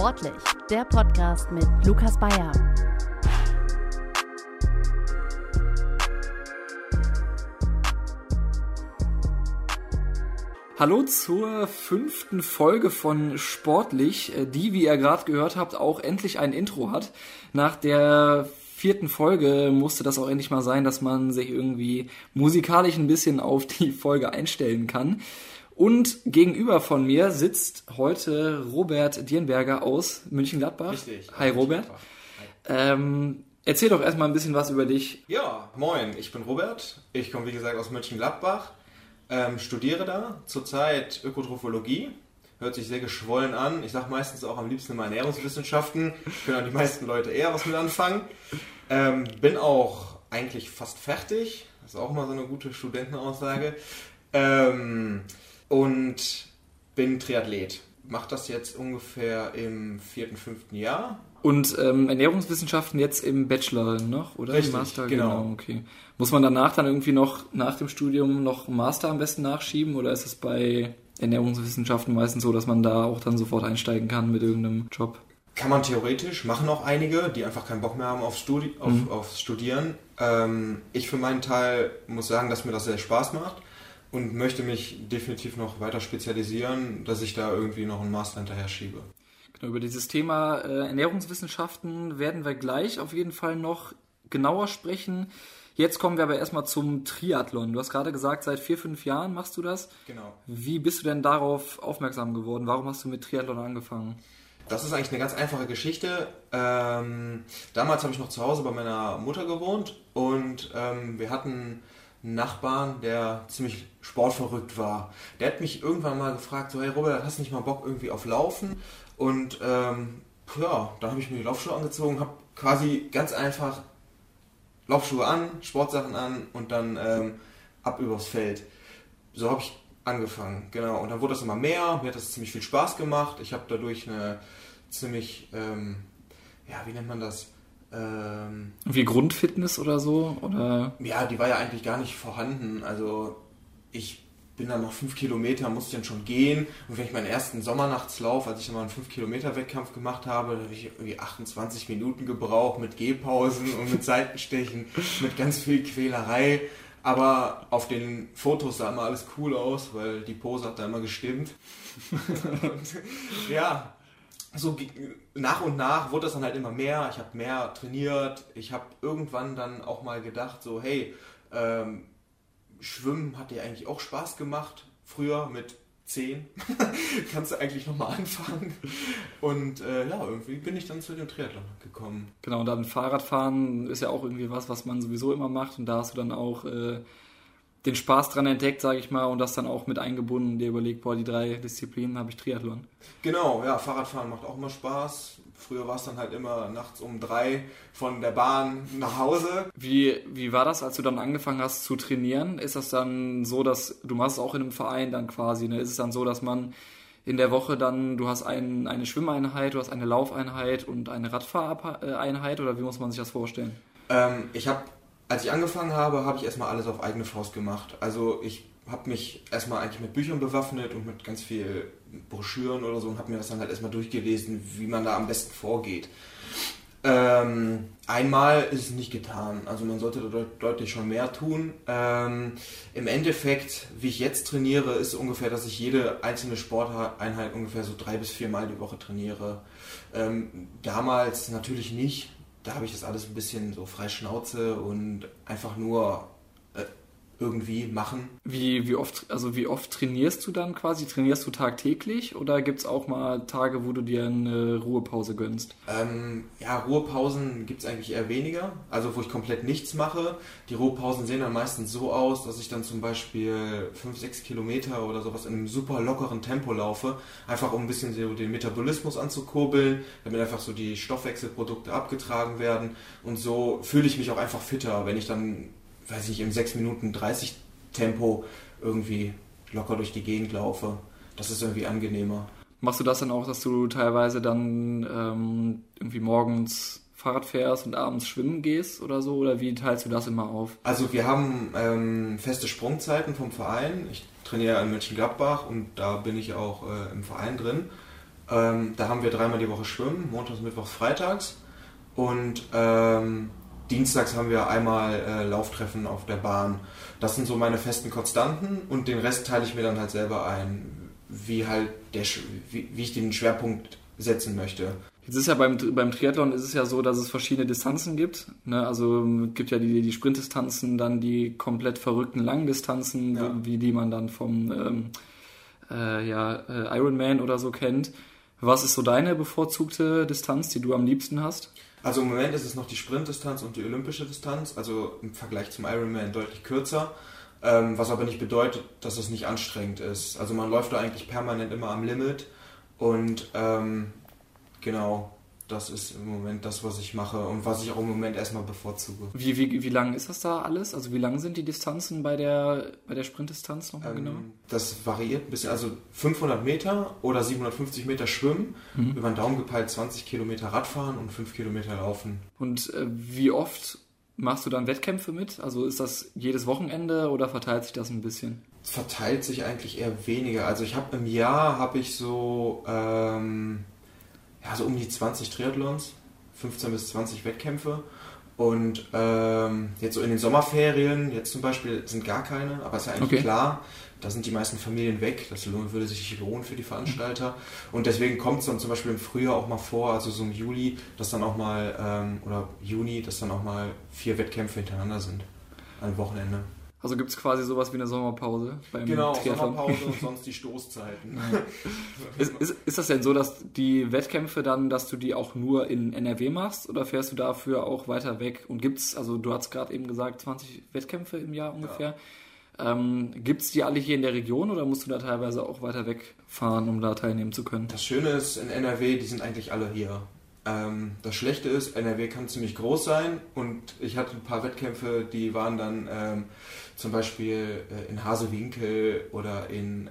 Sportlich, der Podcast mit Lukas Bayer. Hallo zur fünften Folge von Sportlich, äh, die, wie ihr gerade gehört habt, auch endlich ein Intro hat. Nach der vierten Folge musste das auch endlich mal sein, dass man sich irgendwie musikalisch ein bisschen auf die Folge einstellen kann. Und gegenüber von mir sitzt heute Robert Dierenberger aus München-Gladbach. Richtig. Hi Robert. Hi. Ähm, erzähl doch erstmal ein bisschen was über dich. Ja, moin, ich bin Robert. Ich komme wie gesagt aus Mönchengladbach, ähm, studiere da zurzeit Ökotrophologie. Hört sich sehr geschwollen an. Ich sage meistens auch am liebsten immer Ernährungswissenschaften. Können auch die meisten Leute eher was mit anfangen. Ähm, bin auch eigentlich fast fertig. Das ist auch mal so eine gute Studentenaussage. Ähm, und bin Triathlet. Mache das jetzt ungefähr im vierten, fünften Jahr. Und ähm, Ernährungswissenschaften jetzt im Bachelor noch, oder? Richtig, Im Master, genau. okay. Muss man danach dann irgendwie noch nach dem Studium noch Master am besten nachschieben oder ist es bei Ernährungswissenschaften meistens so, dass man da auch dann sofort einsteigen kann mit irgendeinem Job? Kann man theoretisch, machen auch einige, die einfach keinen Bock mehr haben auf, Studi auf, Mhm. aufs Studieren. Ähm, ich für meinen Teil muss sagen, dass mir das sehr Spaß macht und möchte mich definitiv noch weiter spezialisieren, dass ich da irgendwie noch einen Master hinterher schiebe. Genau, über dieses Thema äh, Ernährungswissenschaften werden wir gleich auf jeden Fall noch genauer sprechen. Jetzt kommen wir aber erstmal zum Triathlon. Du hast gerade gesagt, seit vier, fünf Jahren machst du das. Genau. Wie bist du denn darauf aufmerksam geworden? Warum hast du mit Triathlon angefangen? Das ist eigentlich eine ganz einfache Geschichte. Ähm, damals habe ich noch zu Hause bei meiner Mutter gewohnt und ähm, wir hatten Nachbarn, der ziemlich sportverrückt war. Der hat mich irgendwann mal gefragt, so hey Robert, hast du nicht mal Bock irgendwie auf Laufen? Und ähm, ja, dann habe ich mir die Laufschuhe angezogen, habe quasi ganz einfach Laufschuhe an, Sportsachen an und dann ähm, ab übers Feld. So habe ich angefangen, genau. Und dann wurde das immer mehr, mir hat das ziemlich viel Spaß gemacht. Ich habe dadurch eine ziemlich, ähm, ja, wie nennt man das? Ähm, Wie Grundfitness oder so? Oder ja, die war ja eigentlich gar nicht vorhanden. Also ich bin dann noch fünf Kilometer, musste dann schon gehen. Und wenn ich meinen ersten Sommernachtslauf, als ich dann mal einen 5 Kilometer Wettkampf gemacht habe, da habe ich irgendwie 28 Minuten gebraucht mit Gehpausen und mit Seitenstechen, mit ganz viel Quälerei. Aber auf den Fotos sah immer alles cool aus, weil die Pose hat da immer gestimmt. und, ja, so ge- nach und nach wurde das dann halt immer mehr. Ich habe mehr trainiert. Ich habe irgendwann dann auch mal gedacht, so hey, ähm, Schwimmen hat dir eigentlich auch Spaß gemacht. Früher mit 10 kannst du eigentlich nochmal anfangen. Und äh, ja, irgendwie bin ich dann zu dem Triathlon gekommen. genau, und dann Fahrradfahren ist ja auch irgendwie was, was man sowieso immer macht. Und da hast du dann auch äh, den Spaß dran entdeckt, sage ich mal, und das dann auch mit eingebunden, dir überlegt, boah, die drei Disziplinen habe ich Triathlon. Genau, ja, Fahrradfahren macht auch immer Spaß. Früher war es dann halt immer nachts um drei von der Bahn nach Hause. Wie, wie war das, als du dann angefangen hast zu trainieren? Ist das dann so, dass du machst es auch in einem Verein dann quasi? Ne? Ist es dann so, dass man in der Woche dann, du hast ein, eine Schwimmeinheit, du hast eine Laufeinheit und eine Radfahreinheit oder wie muss man sich das vorstellen? Ähm, ich habe, als ich angefangen habe, habe ich erstmal alles auf eigene Faust gemacht. Also ich habe mich erstmal eigentlich mit Büchern bewaffnet und mit ganz viel Broschüren oder so und habe mir das dann halt erstmal durchgelesen, wie man da am besten vorgeht. Ähm, einmal ist es nicht getan, also man sollte da deut- deutlich schon mehr tun. Ähm, Im Endeffekt, wie ich jetzt trainiere, ist ungefähr, dass ich jede einzelne Sporteinheit ungefähr so drei bis vier Mal die Woche trainiere. Ähm, damals natürlich nicht, da habe ich das alles ein bisschen so frei Schnauze und einfach nur irgendwie machen. Wie, wie oft, also wie oft trainierst du dann quasi? Trainierst du tagtäglich oder gibt es auch mal Tage, wo du dir eine Ruhepause gönnst? Ähm, ja, Ruhepausen gibt es eigentlich eher weniger, also wo ich komplett nichts mache. Die Ruhepausen sehen dann meistens so aus, dass ich dann zum Beispiel 5, 6 Kilometer oder sowas in einem super lockeren Tempo laufe, einfach um ein bisschen so den Metabolismus anzukurbeln, damit einfach so die Stoffwechselprodukte abgetragen werden und so fühle ich mich auch einfach fitter, wenn ich dann, weiß ich, im 6 Minuten 30 Tempo irgendwie locker durch die Gegend laufe. Das ist irgendwie angenehmer. Machst du das dann auch, dass du teilweise dann ähm, irgendwie morgens Fahrrad fährst und abends schwimmen gehst oder so? Oder wie teilst du das immer auf? Also wir haben ähm, feste Sprungzeiten vom Verein. Ich trainiere in Mönchengladbach und da bin ich auch äh, im Verein drin. Ähm, da haben wir dreimal die Woche Schwimmen, montags, mittwochs, freitags. Und ähm, dienstags haben wir einmal äh, Lauftreffen auf der Bahn. Das sind so meine festen Konstanten und den Rest teile ich mir dann halt selber ein, wie halt der, wie, wie ich den Schwerpunkt setzen möchte. Jetzt ist ja beim, beim Triathlon ist es ja so, dass es verschiedene Distanzen gibt. Ne? Also es gibt ja die, die Sprintdistanzen, dann die komplett verrückten Langdistanzen, Ja. wie die man dann vom ähm, äh, ja, äh, Ironman oder so kennt. Was ist so deine bevorzugte Distanz, die du am liebsten hast? Also im Moment ist es noch die Sprintdistanz und die olympische Distanz, also im Vergleich zum Ironman deutlich kürzer, ähm, was aber nicht bedeutet, dass es nicht anstrengend ist. Also man läuft da eigentlich permanent immer am Limit und ähm, genau, das ist im Moment das, was ich mache und was ich auch im Moment erstmal bevorzuge. Wie, wie, wie lang ist das da alles? Also wie lang sind die Distanzen bei der, bei der Sprintdistanz nochmal genau? Ähm, das variiert ein bisschen, also 500 Meter oder 750 Meter schwimmen, Mhm. über den Daumen gepeilt 20 Kilometer Radfahren und 5 Kilometer laufen. Und äh, wie oft machst du dann Wettkämpfe mit? Also ist das jedes Wochenende oder verteilt sich das ein bisschen? verteilt sich eigentlich eher weniger. Also ich habe im Jahr habe ich so ähm, ja so um die 20 Triathlons, 15 bis 20 Wettkämpfe und ähm, jetzt so in den Sommerferien jetzt zum Beispiel sind gar keine, aber ist ja eigentlich Okay. klar. Da sind die meisten Familien weg, das lohn- würde sich nicht lohnen für die Veranstalter. Und deswegen kommt es dann zum Beispiel im Frühjahr auch mal vor, also so im Juli, dass dann auch mal, ähm, oder Juni, dass dann auch mal vier Wettkämpfe hintereinander sind. Am Wochenende. Also gibt es quasi sowas wie eine Sommerpause beim Genau, Triathlon? Sommerpause und sonst die Stoßzeiten. Ist, ist, ist das denn so, dass die Wettkämpfe dann, dass du die auch nur in NRW machst oder fährst du dafür auch weiter weg? Und gibt's, also du hast gerade eben gesagt, 20 Wettkämpfe im Jahr ungefähr. Ähm, gibt's die alle hier in der Region oder musst du da teilweise auch weiter wegfahren, um da teilnehmen zu können? Das Schöne ist, in NRW, die sind eigentlich alle hier. Ähm, das Schlechte ist, NRW kann ziemlich groß sein und ich hatte ein paar Wettkämpfe, die waren dann ähm, zum Beispiel äh, in Hasewinkel oder in, äh,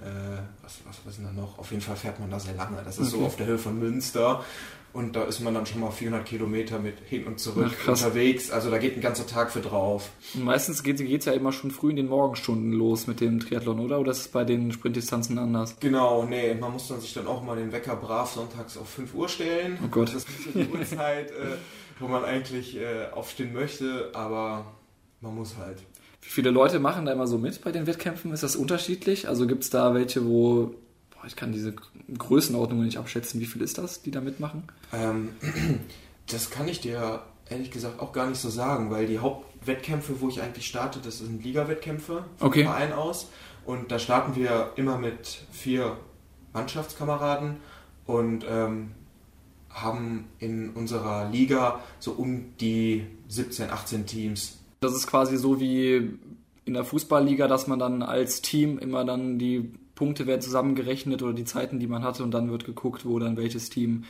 was, was, denn da noch? Auf jeden Fall fährt man da sehr lange. Das ist so Okay. auf der Höhe von Münster und da ist man dann schon mal 400 Kilometer mit hin und zurück Ach, unterwegs. Also da geht ein ganzer Tag für drauf. Und meistens geht es ja immer schon früh in den Morgenstunden los mit dem Triathlon, oder? Oder ist es bei den Sprintdistanzen anders? Genau, nee, man muss dann sich dann auch mal den Wecker brav sonntags auf 5 Uhr stellen. Oh Gott. Das ist so die Uhrzeit, äh, wo man eigentlich äh, aufstehen möchte, aber man muss halt. Wie viele Leute machen da immer so mit bei den Wettkämpfen? Ist das unterschiedlich? Also gibt es da welche, wo, boah, ich kann diese Größenordnung nicht abschätzen, wie viel ist das, die da mitmachen? Ähm, das kann ich dir ehrlich gesagt auch gar nicht so sagen, weil die Hauptwettkämpfe, wo ich eigentlich starte, das sind Liga-Wettkämpfe vom Okay. Verein aus. Und da starten wir immer mit vier Mannschaftskameraden und ähm, haben in unserer Liga so um die 17, 18 Teams. Das ist quasi so wie in der Fußballliga, dass man dann als Team immer dann die Punkte werden zusammengerechnet oder die Zeiten, die man hatte und dann wird geguckt, wo dann welches Team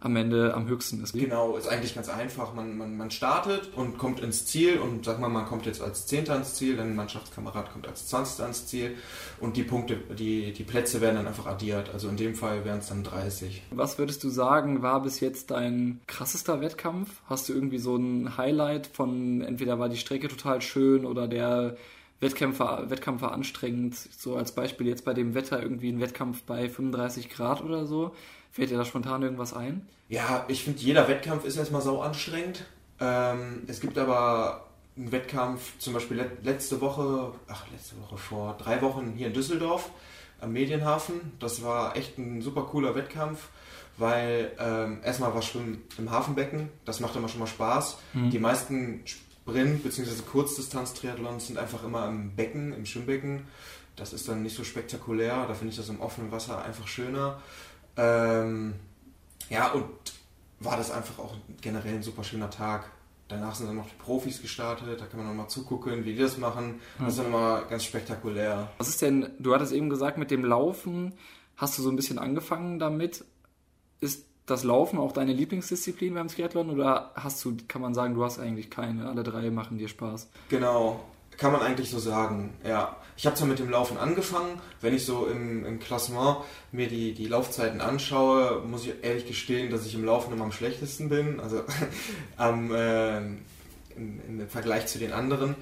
am Ende am höchsten ist. Genau, ist eigentlich ganz einfach. Man, man, man startet und kommt ins Ziel und sag mal, man kommt jetzt als Zehnter ins Ziel, dann Mannschaftskamerad kommt als Zwanzigster ins Ziel und die Punkte, die, die Plätze werden dann einfach addiert. Also in dem Fall wären es dann 30. Was würdest du sagen, war bis jetzt dein krassester Wettkampf? Hast du irgendwie so ein Highlight von, entweder war die Strecke total schön oder der Wettkampf war, Wettkampf war anstrengend? So als Beispiel jetzt bei dem Wetter irgendwie ein Wettkampf bei 35 Grad oder so. Fällt dir da spontan irgendwas ein? Ja, ich finde, jeder Wettkampf ist erstmal sau anstrengend. Ähm, es gibt aber einen Wettkampf, zum Beispiel let letzte Woche, ach, letzte Woche vor drei Wochen hier in Düsseldorf am Medienhafen. Das war echt ein super cooler Wettkampf, weil ähm, erstmal war Schwimmen im Hafenbecken, das macht immer schon mal Spaß. Die meisten Sprint- bzw. Kurzdistanz-Triathlons sind einfach immer im Becken, im Schwimmbecken. Das ist dann nicht so spektakulär, da finde ich das im offenen Wasser einfach schöner. Ähm, ja, und war das einfach auch generell ein super schöner Tag. Danach sind dann noch die Profis gestartet, da kann man nochmal zugucken, wie die das machen. Das ist dann immer ganz spektakulär. Was ist denn, du hattest eben gesagt, mit dem Laufen hast du so ein bisschen angefangen damit. Ist das Laufen auch deine Lieblingsdisziplin beim Triathlon oder hast du, kann man sagen, du hast eigentlich keine, alle drei machen dir Spaß? Genau, kann man eigentlich so sagen, ja. Ich habe zwar mit dem Laufen angefangen, wenn ich so im, im Klassement mir die, die Laufzeiten anschaue, muss ich ehrlich gestehen, dass ich im Laufen immer am schlechtesten bin. Also am, äh, im, im Vergleich zu den anderen.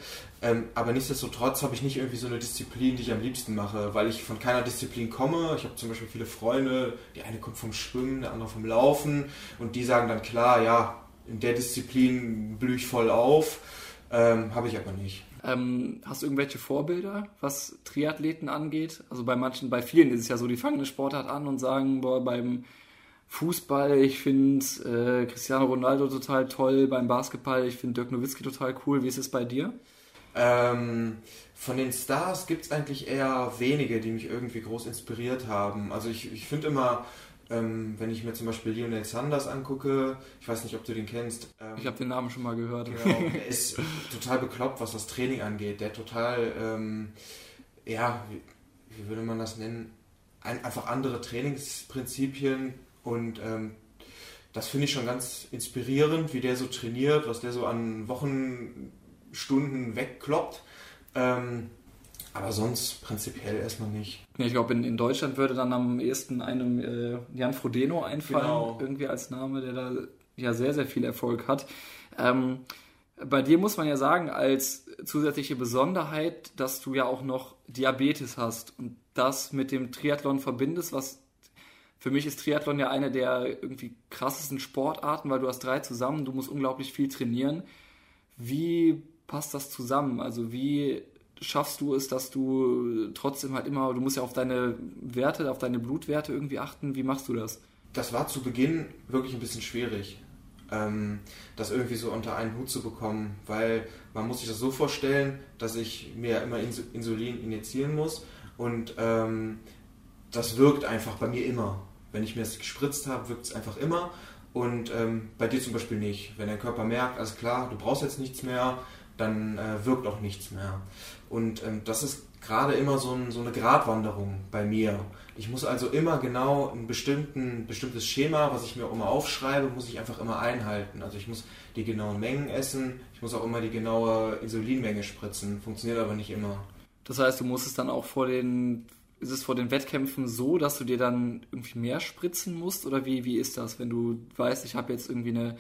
Ähm, aber nichtsdestotrotz habe ich nicht irgendwie so eine Disziplin, die ich am liebsten mache, weil ich von keiner Disziplin komme. Ich habe zum Beispiel viele Freunde, die eine kommt vom Schwimmen, der andere vom Laufen und die sagen dann klar, ja, in der Disziplin blühe ich voll auf. Ähm, habe ich aber nicht. Ähm, hast du irgendwelche Vorbilder, was Triathleten angeht? Also bei manchen, bei vielen ist es ja so, die fangen eine Sportart an und sagen, boah, beim Fußball, ich finde äh, Cristiano Ronaldo total toll, beim Basketball, ich finde Dirk Nowitzki total cool. Wie ist es bei dir? Ähm, von den Stars gibt es eigentlich eher wenige, die mich irgendwie groß inspiriert haben. Also ich, ich finde immer, ähm, wenn ich mir zum Beispiel Lionel Sanders angucke, ich weiß nicht, ob du den kennst. Ähm, ich habe den Namen schon mal gehört. Genau, der ist total bekloppt, was das Training angeht. Der total, ähm, ja, wie, wie, würde man das nennen? Ein, einfach andere Trainingsprinzipien und ähm, das finde ich schon ganz inspirierend, wie der so trainiert, was der so an Wochenstunden wegkloppt. Ähm, aber sonst prinzipiell erstmal nicht. ich glaube, in, in Deutschland würde dann am ehesten einem äh, Jan Frodeno einfallen, genau. irgendwie als Name, der da ja sehr, sehr viel Erfolg hat. Ähm, bei dir muss man ja sagen, als zusätzliche Besonderheit, dass du ja auch noch Diabetes hast und das mit dem Triathlon verbindest, was für mich ist Triathlon ja eine der irgendwie krassesten Sportarten, weil du hast drei zusammen, du musst unglaublich viel trainieren. Wie passt das zusammen? Also wie schaffst du es, dass du trotzdem halt immer, du musst ja auf deine Werte, auf deine Blutwerte irgendwie achten. Wie machst du das? Das war zu Beginn wirklich ein bisschen schwierig, ähm, das irgendwie so unter einen Hut zu bekommen, weil man muss sich das so vorstellen, dass ich mir immer Insulin injizieren muss und ähm, das wirkt einfach bei mir immer. Wenn ich mir das gespritzt habe, wirkt es einfach immer und ähm, bei dir zum Beispiel nicht. Wenn dein Körper merkt, alles klar, du brauchst jetzt nichts mehr, dann äh, wirkt auch nichts mehr. Und ähm, das ist gerade immer so, ein, so, eine Gratwanderung bei mir. Ich muss also immer genau ein bestimmtes Schema, was ich mir auch immer aufschreibe, muss ich einfach immer einhalten. Also ich muss die genauen Mengen essen, ich muss auch immer die genaue Insulinmenge spritzen. Funktioniert aber nicht immer. Das heißt, du musst es dann auch vor den, ist es vor den Wettkämpfen so, dass du dir dann irgendwie mehr spritzen musst? Oder wie, wie ist das, wenn du weißt, ich habe jetzt irgendwie eine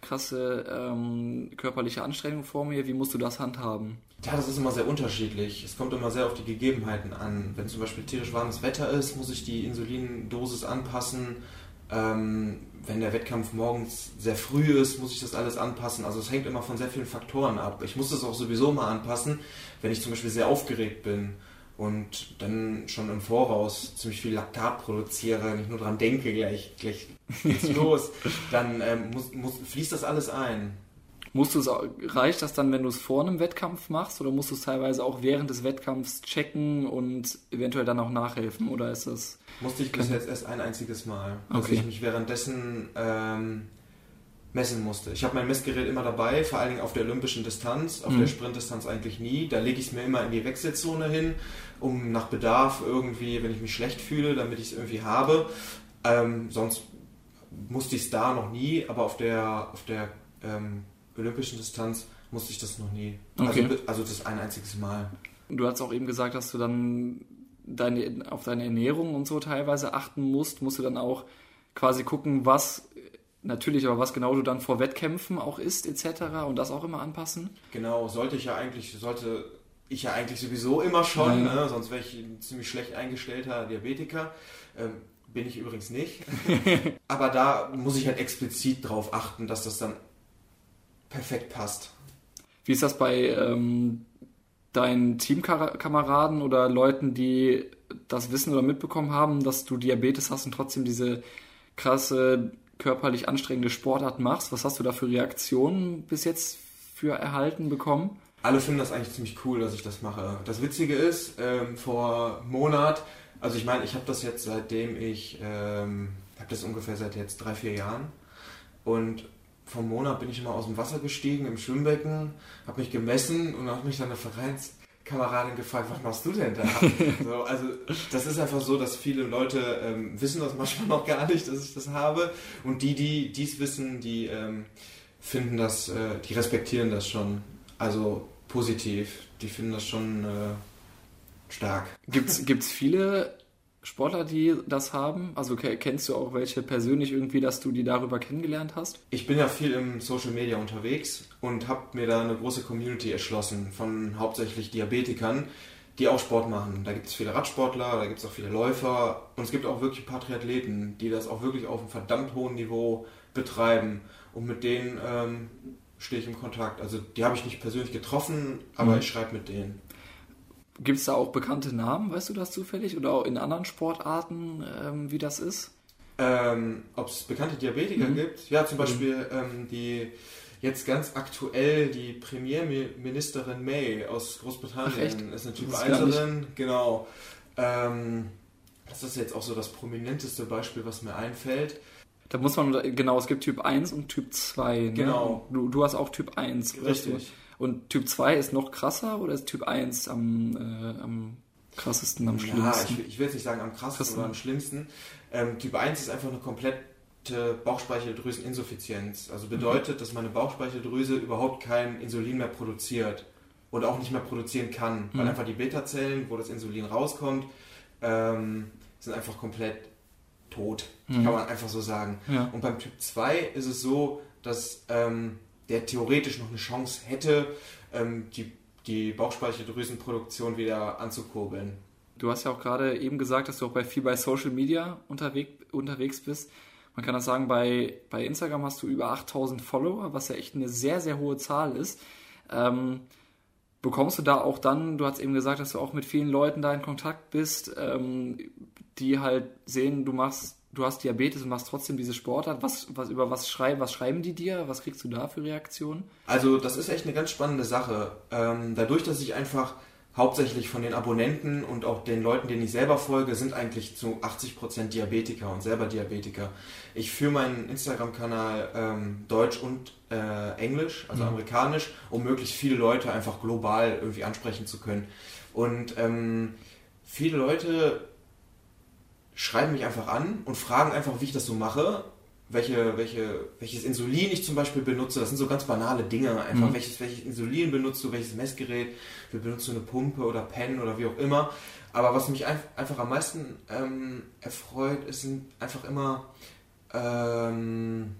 krasse ähm, körperliche Anstrengung vor mir. Wie musst du das handhaben? Ja, das ist immer sehr unterschiedlich. Es kommt immer sehr auf die Gegebenheiten an. Wenn zum Beispiel tierisch warmes Wetter ist, muss ich die Insulindosis anpassen. Ähm, wenn der Wettkampf morgens sehr früh ist, muss ich das alles anpassen. Also es hängt immer von sehr vielen Faktoren ab. Ich muss das auch sowieso mal anpassen, wenn ich zum Beispiel sehr aufgeregt bin und dann schon im Voraus ziemlich viel Laktat produziere, nicht nur dran denke, gleich, gleich geht's los, dann ähm, muss, muss, fließt das alles ein. Musst du es, reicht das dann, wenn du es vor einem Wettkampf machst oder musst du es teilweise auch während des Wettkampfs checken und eventuell dann auch nachhelfen oder ist das? Musste ich bis jetzt erst ein einziges Mal, okay. dass ich mich währenddessen ähm, messen musste. Ich habe mein Messgerät immer dabei, vor allen Dingen auf der olympischen Distanz, auf mhm. der Sprintdistanz eigentlich nie. Da lege ich es mir immer in die Wechselzone hin, um nach Bedarf irgendwie, wenn ich mich schlecht fühle, damit ich es irgendwie habe. Ähm, sonst musste ich es da noch nie, aber auf der, auf der ähm, olympischen Distanz musste ich das noch nie. Also okay. Also, also das ein einziges Mal. Du hast auch eben gesagt, dass du dann deine, auf deine Ernährung und so teilweise achten musst. Musst du dann auch quasi gucken, was natürlich, aber was genau du dann vor Wettkämpfen auch isst etc. und das auch immer anpassen? Genau, sollte ich ja eigentlich, sollte ich ja eigentlich sowieso immer schon, ja. ne? sonst wäre ich ein ziemlich schlecht eingestellter Diabetiker. Ähm, bin ich übrigens nicht. aber da muss ich halt explizit darauf achten, dass das dann perfekt passt. Wie ist das bei ähm, deinen Teamkameraden oder Leuten, die das wissen oder mitbekommen haben, dass du Diabetes hast und trotzdem diese krasse körperlich anstrengende Sportart machst. Was hast du da für Reaktionen bis jetzt für erhalten bekommen? Alle finden das eigentlich ziemlich cool, dass ich das mache. Das Witzige ist, ähm, vor Monat, also ich meine, ich habe das jetzt seitdem ich, ähm, habe das ungefähr seit jetzt drei, vier Jahren und vom Monat bin ich immer aus dem Wasser gestiegen im Schwimmbecken, habe mich gemessen und habe mich dann eine Vereins Kameradin gefragt, was machst du denn da? so, also das ist einfach so, dass viele Leute ähm, wissen das manchmal noch gar nicht, dass ich das habe. Und die, die dies wissen, die ähm, finden das, äh, die respektieren das schon. Also positiv. Die finden das schon äh, stark. Gibt es viele Sportler, die das haben? Also kennst du auch welche persönlich irgendwie, dass du die darüber kennengelernt hast? Ich bin ja viel im Social Media unterwegs und habe mir da eine große Community erschlossen von hauptsächlich Diabetikern, die auch Sport machen. Da gibt es viele Radsportler, da gibt es auch viele Läufer und es gibt auch wirklich ein paar Triathleten, die das auch wirklich auf einem verdammt hohen Niveau betreiben. Und mit denen ähm, stehe ich im Kontakt. Also die habe ich nicht persönlich getroffen, aber mhm. ich schreibe mit denen. Gibt es da auch bekannte Namen, weißt du das zufällig? Oder auch in anderen Sportarten, ähm, wie das ist? Ähm, Ob es bekannte Diabetiker mhm. gibt? Ja, zum Beispiel mhm. ähm, die jetzt ganz aktuell die Premierministerin May aus Großbritannien Ach, ist eine Typ 1 genau. Ähm, das ist jetzt auch so das prominenteste Beispiel, was mir einfällt. Da muss man, genau, es gibt Typ 1 und Typ 2. Ne? Genau. Du, du hast auch Typ 1. Richtig. Und Typ 2 ist noch krasser oder ist Typ 1 am, äh, am krassesten, am schlimmsten? Ja, ich, ich will jetzt nicht sagen am krassesten Krassen. oder am schlimmsten. Ähm, typ 1 ist einfach eine komplette Bauchspeicheldrüseninsuffizienz. Also bedeutet, mhm. dass meine Bauchspeicheldrüse überhaupt kein Insulin mehr produziert und auch nicht mehr produzieren kann, weil mhm. einfach die Beta-Zellen, wo das Insulin rauskommt, ähm, sind einfach komplett tot. Mhm. Kann man einfach so sagen. Ja. Und beim Typ 2 ist es so, dass ähm, der theoretisch noch eine Chance hätte, ähm, die, die Bauchspeicheldrüsenproduktion wieder anzukurbeln. Du hast ja auch gerade eben gesagt, dass du auch bei viel bei Social Media unterwegs, unterwegs bist. Man kann das sagen, bei, bei Instagram hast du über 8000 Follower, was ja echt eine sehr, sehr hohe Zahl ist. Ähm, bekommst du da auch dann, du hast eben gesagt, dass du auch mit vielen Leuten da in Kontakt bist, ähm, die halt sehen, du machst du hast Diabetes und machst trotzdem diese Sportart. Was, was, über was, schrei, was schreiben die dir? Was kriegst du da für Reaktionen? Also, das ist echt eine ganz spannende Sache. Ähm, dadurch, dass ich einfach hauptsächlich von den Abonnenten und auch den Leuten, denen ich selber folge, sind eigentlich zu 80% Diabetiker und selber Diabetiker. Ich führe meinen Instagram-Kanal ähm, Deutsch und äh, Englisch, also mhm. amerikanisch, um möglichst viele Leute einfach global irgendwie ansprechen zu können. Und ähm, viele Leute schreiben mich einfach an und fragen einfach, wie ich das so mache, welche, welche, welches Insulin ich zum Beispiel benutze. Das sind so ganz banale Dinge. Einfach, mhm. welches, welches Insulin benutzt du, welches Messgerät, wie benutzt du eine Pumpe oder Pen oder wie auch immer. Aber was mich einfach am meisten ähm, erfreut, ist sind einfach immer ähm,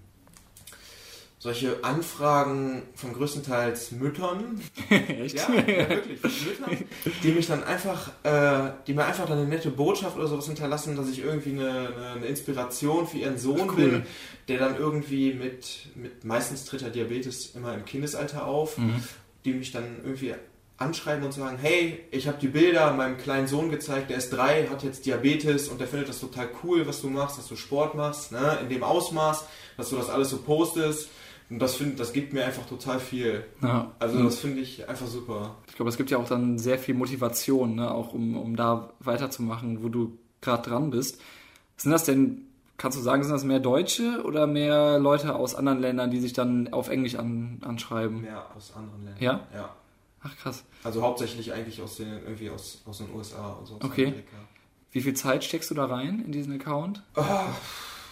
solche Anfragen von größtenteils Müttern. Echt? Ja, ja, wirklich, von Müttern, die mich dann einfach, äh, die mir einfach dann eine nette Botschaft oder sowas hinterlassen, dass ich irgendwie eine, eine Inspiration für ihren Sohn cool. bin, der dann irgendwie mit, mit meistens tritt er Diabetes immer im Kindesalter auf, mhm. die mich dann irgendwie anschreiben und sagen, hey, ich habe die Bilder meinem kleinen Sohn gezeigt, der ist drei, hat jetzt Diabetes und der findet das total cool, was du machst, dass du Sport machst, ne, in dem Ausmaß, dass du das alles so postest und das, find, das gibt mir einfach total viel. Ja. Also das finde ich einfach super. Ich glaube, es gibt ja auch dann sehr viel Motivation, ne? auch um, um da weiterzumachen, wo du gerade dran bist. Sind das denn, kannst du sagen, sind das mehr Deutsche oder mehr Leute aus anderen Ländern, die sich dann auf Englisch an, anschreiben? Mehr aus anderen Ländern. Ja? Ja. Ach krass. Also hauptsächlich eigentlich aus den, irgendwie aus, aus den USA und so. Okay. Amerika. Wie viel Zeit steckst du da rein in diesen Account? Oh,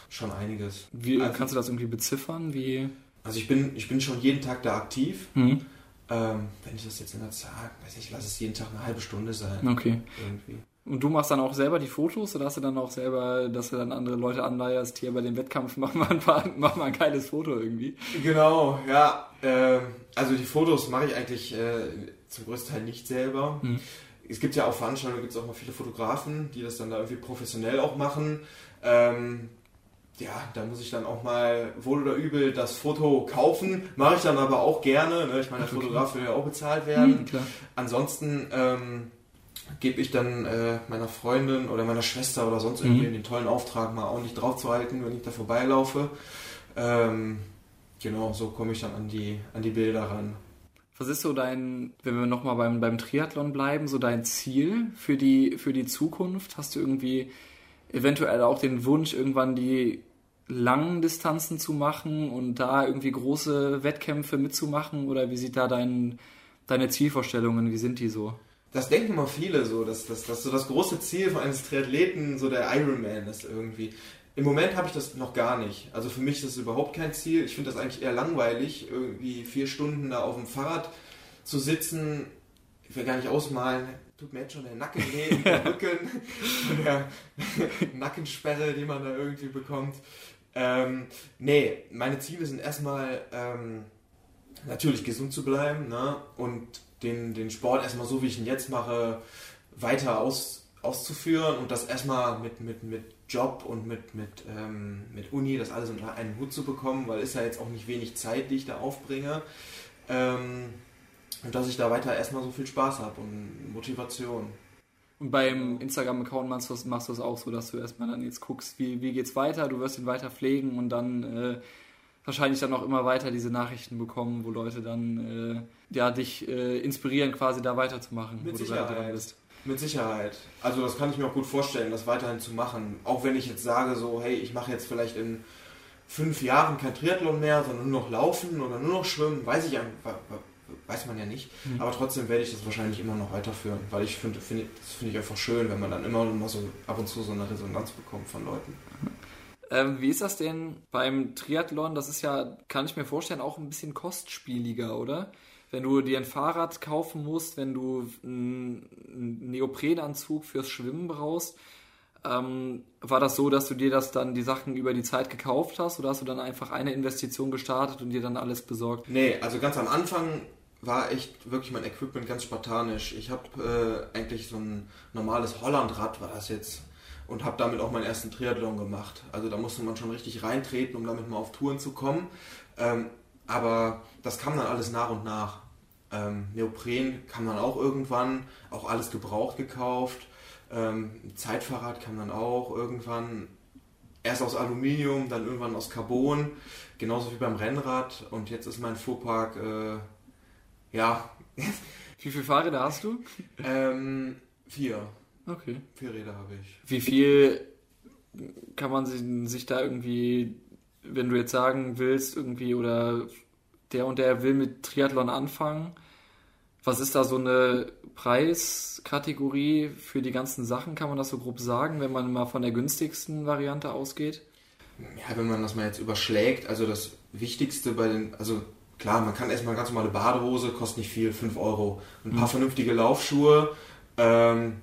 schon einiges. Wie, also, kannst du das irgendwie beziffern? Wie also ich bin, ich bin schon jeden Tag da aktiv. Mhm. Ähm, wenn ich das jetzt in der Zahl, weiß ich, lass es jeden Tag eine halbe Stunde sein. Okay. Irgendwie. Und du machst dann auch selber die Fotos oder hast du dann auch selber, dass du dann andere Leute anleierst, hier bei dem Wettkampf mach mal ein, mach mal ein geiles Foto irgendwie? Genau, ja. Äh, also die Fotos mache ich eigentlich äh, zum größten Teil nicht selber. Mhm. Es gibt ja auch Veranstaltungen, gibt es auch mal viele Fotografen, die das dann da irgendwie professionell auch machen. Ähm, ja, da muss ich dann auch mal wohl oder übel das Foto kaufen. Mache ich dann aber auch gerne. Ne? Ich meine, der Fotograf will ja auch bezahlt werden. Hm, Ansonsten ähm, gebe ich dann äh, meiner Freundin oder meiner Schwester oder sonst irgendwie mhm. den tollen Auftrag, mal ordentlich drauf zu halten, wenn ich da vorbeilaufe. Ähm, genau, so komme ich dann an die, an die Bilder ran. Was ist so dein, wenn wir nochmal beim, beim Triathlon bleiben, so dein Ziel für die, für die Zukunft? Hast du irgendwie eventuell auch den Wunsch, irgendwann die langen Distanzen zu machen und da irgendwie große Wettkämpfe mitzumachen? Oder wie sieht da dein, deine Zielvorstellungen, wie sind die so? Das denken immer viele so, dass, dass, dass so das große Ziel von eines Triathleten so der Ironman ist irgendwie. Im Moment habe ich das noch gar nicht. Also für mich ist das überhaupt kein Ziel. Ich finde das eigentlich eher langweilig, irgendwie vier Stunden da auf dem Fahrrad zu sitzen. Ich will gar nicht ausmalen, tut mir jetzt schon der Nacken weh, der Rücken, der Nackensperre, die man da irgendwie bekommt. Ähm, nee, meine Ziele sind erstmal ähm, natürlich gesund zu bleiben ne? und den, den Sport erstmal so, wie ich ihn jetzt mache, weiter aus, auszuführen und das erstmal mit, mit, mit Job und mit, mit, ähm, mit Uni, das alles unter einen Hut zu bekommen, weil ist ja jetzt auch nicht wenig Zeit, die ich da aufbringe. Ähm, und dass ich da weiter erstmal so viel Spaß habe und Motivation. Und beim Instagram-Account machst du, das, machst du das auch so, dass du erstmal dann jetzt guckst, wie, wie geht's weiter, du wirst ihn weiter pflegen und dann äh, wahrscheinlich dann auch immer weiter diese Nachrichten bekommen, wo Leute dann äh, ja, dich äh, inspirieren, quasi da weiterzumachen, Mit wo Sicherheit. du dran bist. Mit Sicherheit. Also das kann ich mir auch gut vorstellen, das weiterhin zu machen. Auch wenn ich jetzt sage, so, hey, ich mache jetzt vielleicht in fünf Jahren kein Triathlon mehr, sondern nur noch Laufen oder nur noch Schwimmen, weiß ich einfach, weiß man ja nicht. Mhm. Aber trotzdem werde ich das wahrscheinlich immer noch weiterführen, weil ich finde, find, das finde ich einfach schön, wenn man dann immer mal so ab und zu so eine Resonanz bekommt von Leuten. Ähm, wie ist das denn beim Triathlon? Das ist ja, kann ich mir vorstellen, auch ein bisschen kostspieliger, oder? Wenn du dir ein Fahrrad kaufen musst, wenn du einen Neoprenanzug fürs Schwimmen brauchst, ähm, war das so, dass du dir das dann die Sachen über die Zeit gekauft hast oder hast du dann einfach eine Investition gestartet und dir dann alles besorgt? Nee, also ganz am Anfang war echt wirklich mein Equipment ganz spartanisch. Ich habe äh, eigentlich so ein normales Hollandrad, war das jetzt, und habe damit auch meinen ersten Triathlon gemacht. Also da musste man schon richtig reintreten, um damit mal auf Touren zu kommen. Ähm, aber das kam dann alles nach und nach. Ähm, Neopren kam dann auch irgendwann, auch alles gebraucht gekauft. Ähm, Zeitfahrrad kam dann auch irgendwann erst aus Aluminium, dann irgendwann aus Carbon, genauso wie beim Rennrad. Und jetzt ist mein Fuhrpark, äh, ja. Wie viele Fahrräder hast du? Ähm, vier. Okay. Vier Räder habe ich. Wie viel kann man sich da irgendwie, wenn du jetzt sagen willst, irgendwie, oder der und der will mit Triathlon anfangen, was ist da so eine Preiskategorie für die ganzen Sachen? Kann man das so grob sagen, wenn man mal von der günstigsten Variante ausgeht? Ja, wenn man das mal jetzt überschlägt, also das Wichtigste bei den, also klar, man kann erstmal eine ganz normale Badehose, kostet nicht viel, 5 Euro. Ein paar mhm. vernünftige Laufschuhe, ähm,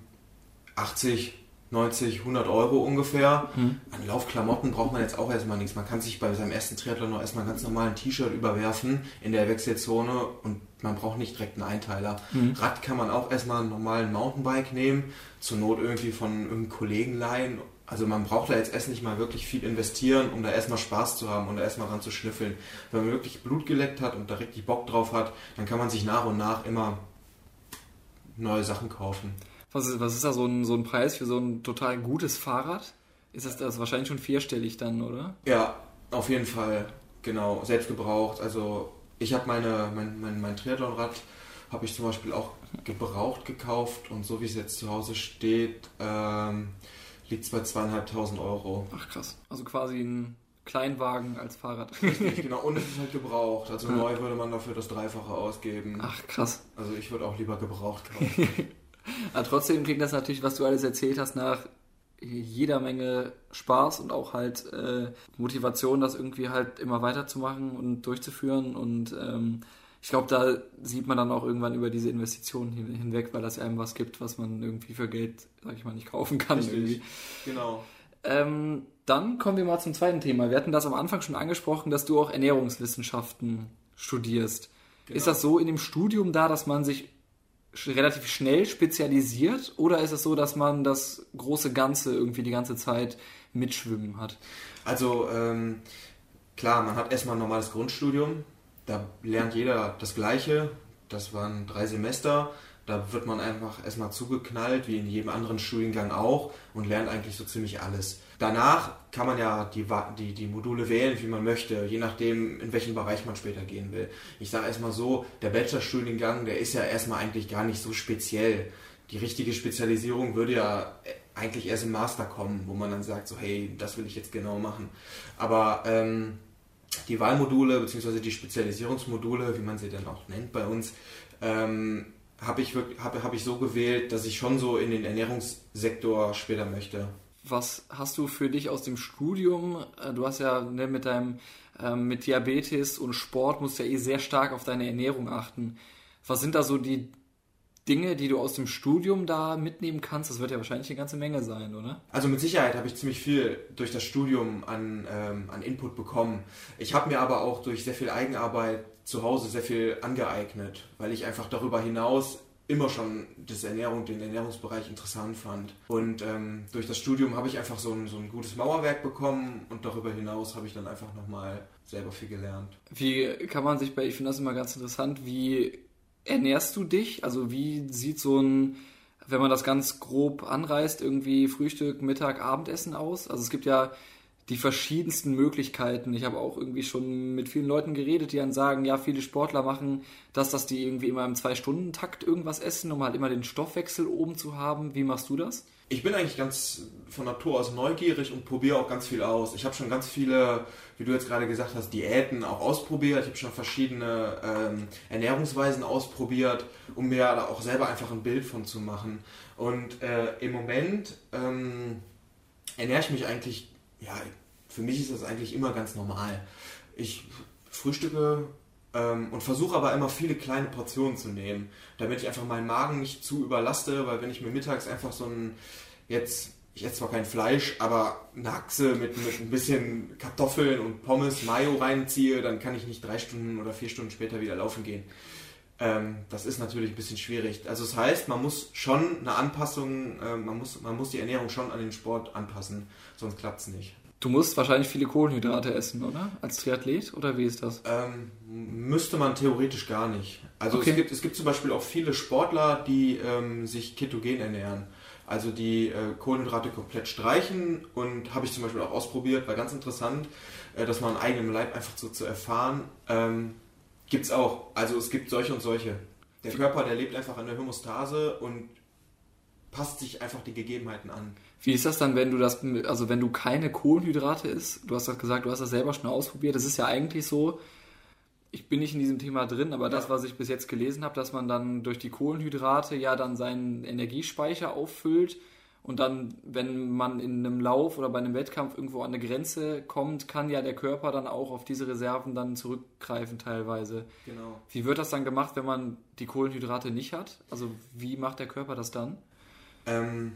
80, 90, 100 Euro ungefähr. Mhm. An Laufklamotten braucht man jetzt auch erstmal nichts. Man kann sich bei seinem ersten Triathlon noch erstmal ganz normalen T-Shirt überwerfen in der Wechselzone und man braucht nicht direkt einen Einteiler. Mhm. Rad kann man auch erstmal einen normalen Mountainbike nehmen, zur Not irgendwie von irgendeinem Kollegen leihen. Also man braucht da jetzt erst nicht mal wirklich viel investieren, um da erstmal Spaß zu haben und da erstmal ran zu schnüffeln. Wenn man wirklich Blut geleckt hat und da richtig Bock drauf hat, dann kann man sich nach und nach immer neue Sachen kaufen. Was ist, was ist da so ein, so ein Preis für so ein total gutes Fahrrad? Ist das, das wahrscheinlich schon vierstellig dann, oder? Ja, auf jeden Fall. Genau, selbst gebraucht. Also ich habe meine, mein, mein, mein Triathlonrad habe ich zum Beispiel auch gebraucht gekauft und so wie es jetzt zu Hause steht, ähm, liegt bei zweieinhalbtausend Euro. Ach krass. Also quasi ein Kleinwagen als Fahrrad. Richtig, genau. Und es ist halt gebraucht. Also ja. neu würde man dafür das Dreifache ausgeben. Ach krass. Also ich würde auch lieber gebraucht kaufen. Aber trotzdem klingt das natürlich, was du alles erzählt hast, nach jeder Menge Spaß und auch halt äh, Motivation, das irgendwie halt immer weiterzumachen und durchzuführen. Und ähm, ich glaube, da sieht man dann auch irgendwann über diese Investitionen hin, hinweg, weil das einem was gibt, was man irgendwie für Geld, sag ich mal, nicht kaufen kann. Richtig. Irgendwie. Genau. Ähm, dann kommen wir mal zum zweiten Thema. Wir hatten das am Anfang schon angesprochen, dass du auch Ernährungswissenschaften studierst. Genau. Ist das so in dem Studium da, dass man sich relativ schnell spezialisiert oder ist es so, dass man das große Ganze irgendwie die ganze Zeit mitschwimmen hat? Also ähm, klar, man hat erstmal ein normales Grundstudium, da lernt jeder das Gleiche, das waren drei Semester, da wird man einfach erstmal zugeknallt, wie in jedem anderen Studiengang auch, und lernt eigentlich so ziemlich alles. Danach kann man ja die, die, die Module wählen, wie man möchte, je nachdem, in welchen Bereich man später gehen will. Ich sage erstmal so, der Bachelorstudiengang, der ist ja erstmal eigentlich gar nicht so speziell. Die richtige Spezialisierung würde ja eigentlich erst im Master kommen, wo man dann sagt, so hey, das will ich jetzt genau machen. Aber ähm, die Wahlmodule bzw. die Spezialisierungsmodule, wie man sie dann auch nennt bei uns, ähm, habe ich, hab, hab ich so gewählt, dass ich schon so in den Ernährungssektor später möchte. Was hast du für dich aus dem Studium? Äh, du hast ja ne, mit deinem ähm, mit Diabetes und Sport musst ja eh sehr stark auf deine Ernährung achten. Was sind da so die Dinge, die du aus dem Studium da mitnehmen kannst? Das wird ja wahrscheinlich eine ganze Menge sein, oder? Also mit Sicherheit habe ich ziemlich viel durch das Studium an, ähm, an Input bekommen. Ich habe mir aber auch durch sehr viel Eigenarbeit zu Hause sehr viel angeeignet, weil ich einfach darüber hinaus immer schon das Ernährung, den Ernährungsbereich interessant fand. Und ähm, durch das Studium habe ich einfach so ein, so ein gutes Mauerwerk bekommen und darüber hinaus habe ich dann einfach nochmal selber viel gelernt. Wie kann man sich bei, ich finde das immer ganz interessant, wie ernährst du dich? Also wie sieht so ein, wenn man das ganz grob anreißt, irgendwie Frühstück, Mittag, Abendessen aus? Also es gibt ja die verschiedensten Möglichkeiten. Ich habe auch irgendwie schon mit vielen Leuten geredet, die dann sagen, ja, viele Sportler machen das, dass die irgendwie immer im Zwei-Stunden-Takt irgendwas essen, um halt immer den Stoffwechsel oben zu haben. Wie machst du das? Ich bin eigentlich ganz von Natur aus neugierig und probiere auch ganz viel aus. Ich habe schon ganz viele, wie du jetzt gerade gesagt hast, Diäten auch ausprobiert. Ich habe schon verschiedene ähm, Ernährungsweisen ausprobiert, um mir da auch selber einfach ein Bild von zu machen. Und äh, im Moment ähm, ernähre ich mich eigentlich ja, für mich ist das eigentlich immer ganz normal. Ich frühstücke und versuche aber immer viele kleine Portionen zu nehmen, damit ich einfach meinen Magen nicht zu überlaste, weil wenn ich mir mittags einfach so ein, jetzt, ich esse zwar kein Fleisch, aber eine Achse mit, mit ein bisschen Kartoffeln und Pommes, Mayo reinziehe, dann kann ich nicht drei Stunden oder vier Stunden später wieder laufen gehen. Ähm, das ist natürlich ein bisschen schwierig. Also das heißt, man muss schon eine Anpassung, äh, man, muss, man muss die Ernährung schon an den Sport anpassen, sonst klappt es nicht. Du musst wahrscheinlich viele Kohlenhydrate essen, oder? Als Triathlet? Oder wie ist das? Ähm, müsste man theoretisch gar nicht. Also okay. es, gibt, es gibt zum Beispiel auch viele Sportler, die ähm, sich ketogen ernähren. Also die äh, Kohlenhydrate komplett streichen und habe ich zum Beispiel auch ausprobiert, war ganz interessant, äh, das mal an eigenem Leib einfach so zu erfahren. Ähm, Gibt es auch. Also es gibt solche und solche. Der Körper, der lebt einfach an der Homostase und passt sich einfach die Gegebenheiten an. Wie ist das dann, wenn du das, also wenn du keine Kohlenhydrate isst? Du hast das gesagt, du hast das selber schon ausprobiert. Das ist ja eigentlich so, ich bin nicht in diesem Thema drin, aber ja. das, was ich bis jetzt gelesen habe, dass man dann durch die Kohlenhydrate ja dann seinen Energiespeicher auffüllt und dann, wenn man in einem Lauf oder bei einem Wettkampf irgendwo an eine Grenze kommt, kann ja der Körper dann auch auf diese Reserven dann zurückgreifen teilweise. Genau. Wie wird das dann gemacht, wenn man die Kohlenhydrate nicht hat? Also wie macht der Körper das dann? Ähm,